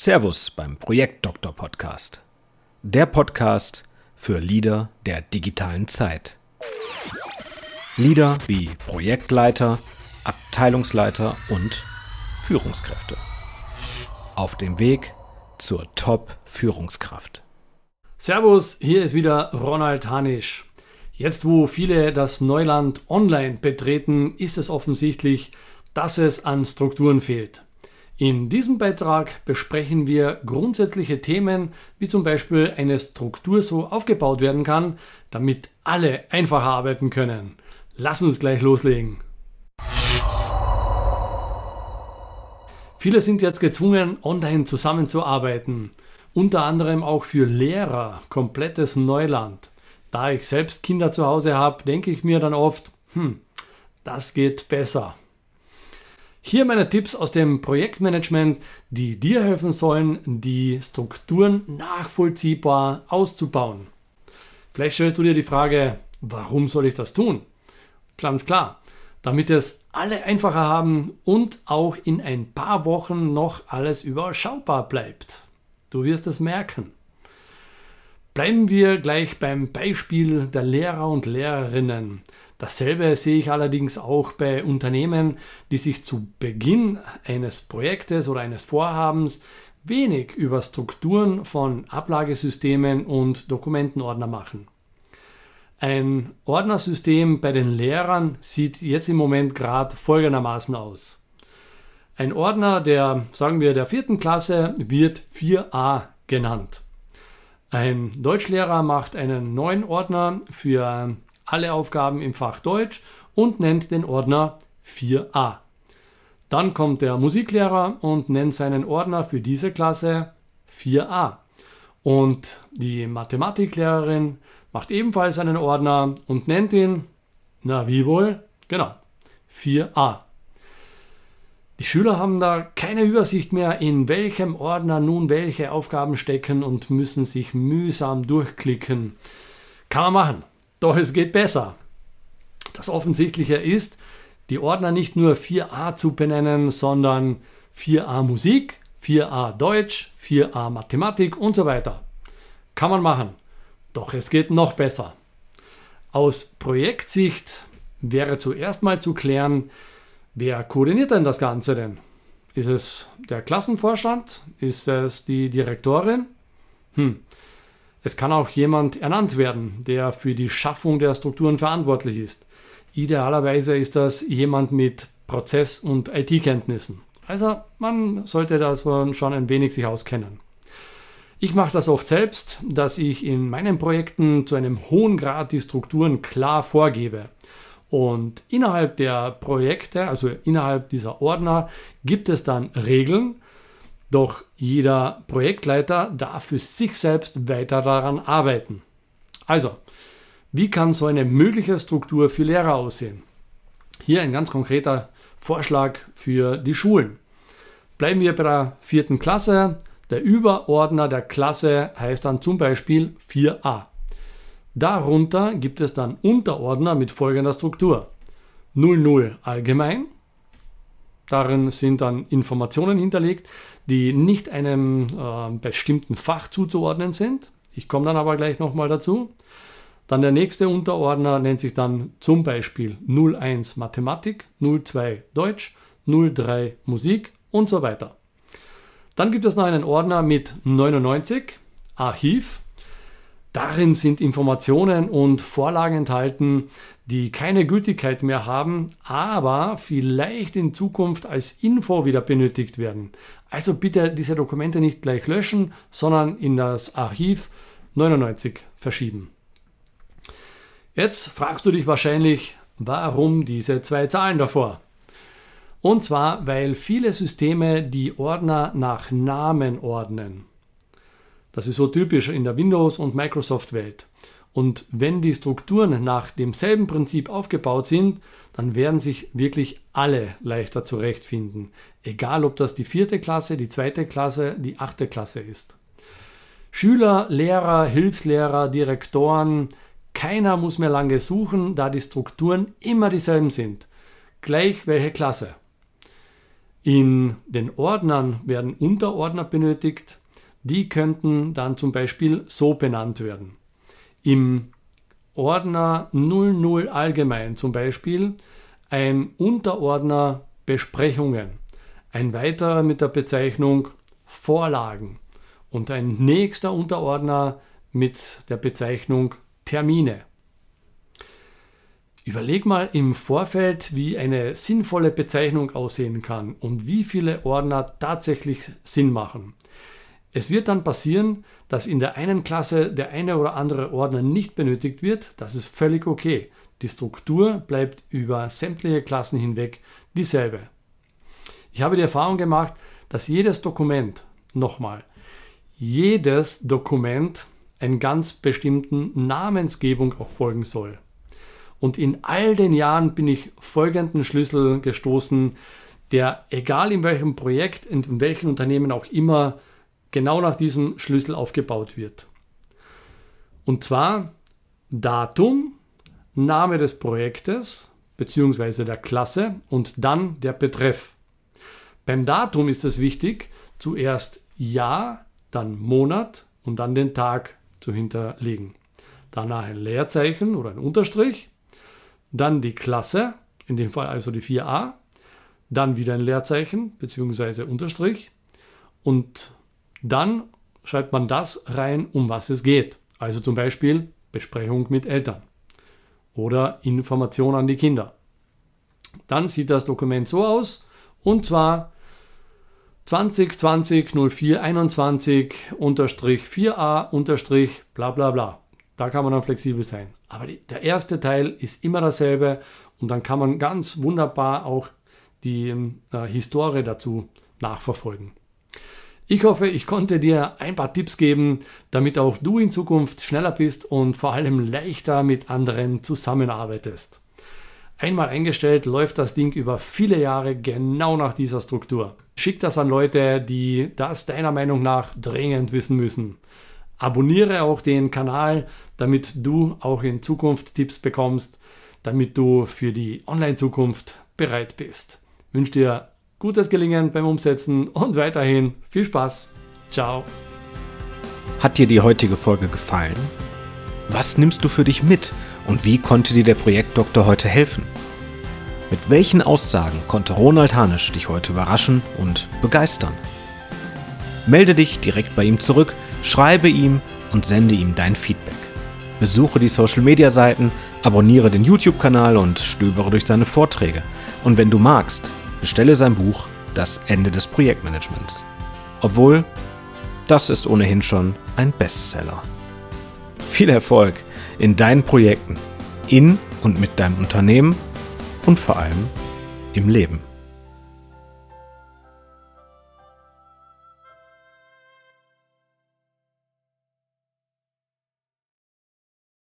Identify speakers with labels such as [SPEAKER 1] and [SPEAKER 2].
[SPEAKER 1] Servus beim Projektdoktor Podcast. Der Podcast für Leader der digitalen Zeit. Leader wie Projektleiter, Abteilungsleiter und Führungskräfte. Auf dem Weg zur Top-Führungskraft.
[SPEAKER 2] Servus, hier ist wieder Ronald Hanisch. Jetzt, wo viele das Neuland online betreten, ist es offensichtlich, dass es an Strukturen fehlt. In diesem Beitrag besprechen wir grundsätzliche Themen, wie zum Beispiel eine Struktur so aufgebaut werden kann, damit alle einfacher arbeiten können. Lass uns gleich loslegen. Viele sind jetzt gezwungen, online zusammenzuarbeiten. Unter anderem auch für Lehrer komplettes Neuland. Da ich selbst Kinder zu Hause habe, denke ich mir dann oft, hm, das geht besser. Hier meine Tipps aus dem Projektmanagement, die dir helfen sollen, die Strukturen nachvollziehbar auszubauen. Vielleicht stellst du dir die Frage, warum soll ich das tun? Ganz klar, damit es alle einfacher haben und auch in ein paar Wochen noch alles überschaubar bleibt. Du wirst es merken. Bleiben wir gleich beim Beispiel der Lehrer und Lehrerinnen. Dasselbe sehe ich allerdings auch bei Unternehmen, die sich zu Beginn eines Projektes oder eines Vorhabens wenig über Strukturen von Ablagesystemen und Dokumentenordner machen. Ein Ordnersystem bei den Lehrern sieht jetzt im Moment gerade folgendermaßen aus. Ein Ordner der, sagen wir, der vierten Klasse wird 4a genannt. Ein Deutschlehrer macht einen neuen Ordner für alle Aufgaben im Fach Deutsch und nennt den Ordner 4a. Dann kommt der Musiklehrer und nennt seinen Ordner für diese Klasse 4a. Und die Mathematiklehrerin macht ebenfalls einen Ordner und nennt ihn, na wie wohl, genau, 4a. Die Schüler haben da keine Übersicht mehr, in welchem Ordner nun welche Aufgaben stecken und müssen sich mühsam durchklicken. Kann man machen. Doch es geht besser. Das Offensichtliche ist, die Ordner nicht nur 4a zu benennen, sondern 4a Musik, 4a Deutsch, 4a Mathematik und so weiter. Kann man machen. Doch es geht noch besser. Aus Projektsicht wäre zuerst mal zu klären, wer koordiniert denn das Ganze denn? Ist es der Klassenvorstand? Ist es die Direktorin? Hm, es kann auch jemand ernannt werden, der für die Schaffung der Strukturen verantwortlich ist. Idealerweise ist das jemand mit Prozess- und IT-Kenntnissen. Also man sollte da schon ein wenig sich auskennen. Ich mache das oft selbst, dass ich in meinen Projekten zu einem hohen Grad die Strukturen klar vorgebe. Und innerhalb der Projekte, also innerhalb dieser Ordner, gibt es dann Regeln, doch jeder Projektleiter darf für sich selbst weiter daran arbeiten. Also, wie kann so eine mögliche Struktur für Lehrer aussehen? Hier ein ganz konkreter Vorschlag für die Schulen. Bleiben wir bei der vierten Klasse. Der Überordner der Klasse heißt dann zum Beispiel 4a. Darunter gibt es dann Unterordner mit folgender Struktur. 00 allgemein, Darin sind dann Informationen hinterlegt, die nicht einem äh, bestimmten Fach zuzuordnen sind. Ich komme dann aber gleich nochmal dazu. Dann der nächste Unterordner nennt sich dann zum Beispiel 01 Mathematik, 02 Deutsch, 03 Musik und so weiter. Dann gibt es noch einen Ordner mit 99 Archiv. Darin sind Informationen und Vorlagen enthalten, die keine Gültigkeit mehr haben, aber vielleicht in Zukunft als Info wieder benötigt werden. Also bitte diese Dokumente nicht gleich löschen, sondern in das Archiv 99 verschieben. Jetzt fragst du dich wahrscheinlich, warum diese zwei Zahlen davor? Und zwar, weil viele Systeme die Ordner nach Namen ordnen. Das ist so typisch in der Windows- und Microsoft-Welt. Und wenn die Strukturen nach demselben Prinzip aufgebaut sind, dann werden sich wirklich alle leichter zurechtfinden. Egal ob das die vierte Klasse, die zweite Klasse, die achte Klasse ist. Schüler, Lehrer, Hilfslehrer, Direktoren, keiner muss mehr lange suchen, da die Strukturen immer dieselben sind. Gleich welche Klasse. In den Ordnern werden Unterordner benötigt. Die könnten dann zum Beispiel so benannt werden. Im Ordner 00 allgemein zum Beispiel ein Unterordner Besprechungen, ein weiterer mit der Bezeichnung Vorlagen und ein nächster Unterordner mit der Bezeichnung Termine. Überleg mal im Vorfeld, wie eine sinnvolle Bezeichnung aussehen kann und wie viele Ordner tatsächlich Sinn machen. Es wird dann passieren, dass in der einen Klasse der eine oder andere Ordner nicht benötigt wird. Das ist völlig okay. Die Struktur bleibt über sämtliche Klassen hinweg dieselbe. Ich habe die Erfahrung gemacht, dass jedes Dokument, nochmal, jedes Dokument einen ganz bestimmten Namensgebung auch folgen soll. Und in all den Jahren bin ich folgenden Schlüssel gestoßen, der, egal in welchem Projekt, in welchem Unternehmen auch immer, genau nach diesem Schlüssel aufgebaut wird. Und zwar Datum, Name des Projektes bzw. der Klasse und dann der Betreff. Beim Datum ist es wichtig, zuerst Jahr, dann Monat und dann den Tag zu hinterlegen. Danach ein Leerzeichen oder ein Unterstrich dann die Klasse, in dem Fall also die 4a, dann wieder ein Leerzeichen bzw. Unterstrich und dann schreibt man das rein, um was es geht. Also zum Beispiel Besprechung mit Eltern oder Information an die Kinder. Dann sieht das Dokument so aus und zwar 2020 04 21 unterstrich 4a unterstrich bla bla bla. Da kann man dann flexibel sein. Aber die, der erste Teil ist immer dasselbe und dann kann man ganz wunderbar auch die äh, Historie dazu nachverfolgen. Ich hoffe, ich konnte dir ein paar Tipps geben, damit auch du in Zukunft schneller bist und vor allem leichter mit anderen zusammenarbeitest. Einmal eingestellt läuft das Ding über viele Jahre genau nach dieser Struktur. Schick das an Leute, die das deiner Meinung nach dringend wissen müssen. Abonniere auch den Kanal, damit du auch in Zukunft Tipps bekommst, damit du für die Online-Zukunft bereit bist. Ich wünsche dir gutes Gelingen beim Umsetzen und weiterhin viel Spaß. Ciao.
[SPEAKER 1] Hat dir die heutige Folge gefallen? Was nimmst du für dich mit und wie konnte dir der Projektdoktor heute helfen? Mit welchen Aussagen konnte Ronald Hanisch dich heute überraschen und begeistern? Melde dich direkt bei ihm zurück Schreibe ihm und sende ihm dein Feedback. Besuche die Social Media Seiten, abonniere den YouTube-Kanal und stöbere durch seine Vorträge. Und wenn du magst, bestelle sein Buch Das Ende des Projektmanagements. Obwohl, das ist ohnehin schon ein Bestseller. Viel Erfolg in deinen Projekten, in und mit deinem Unternehmen und vor allem im Leben.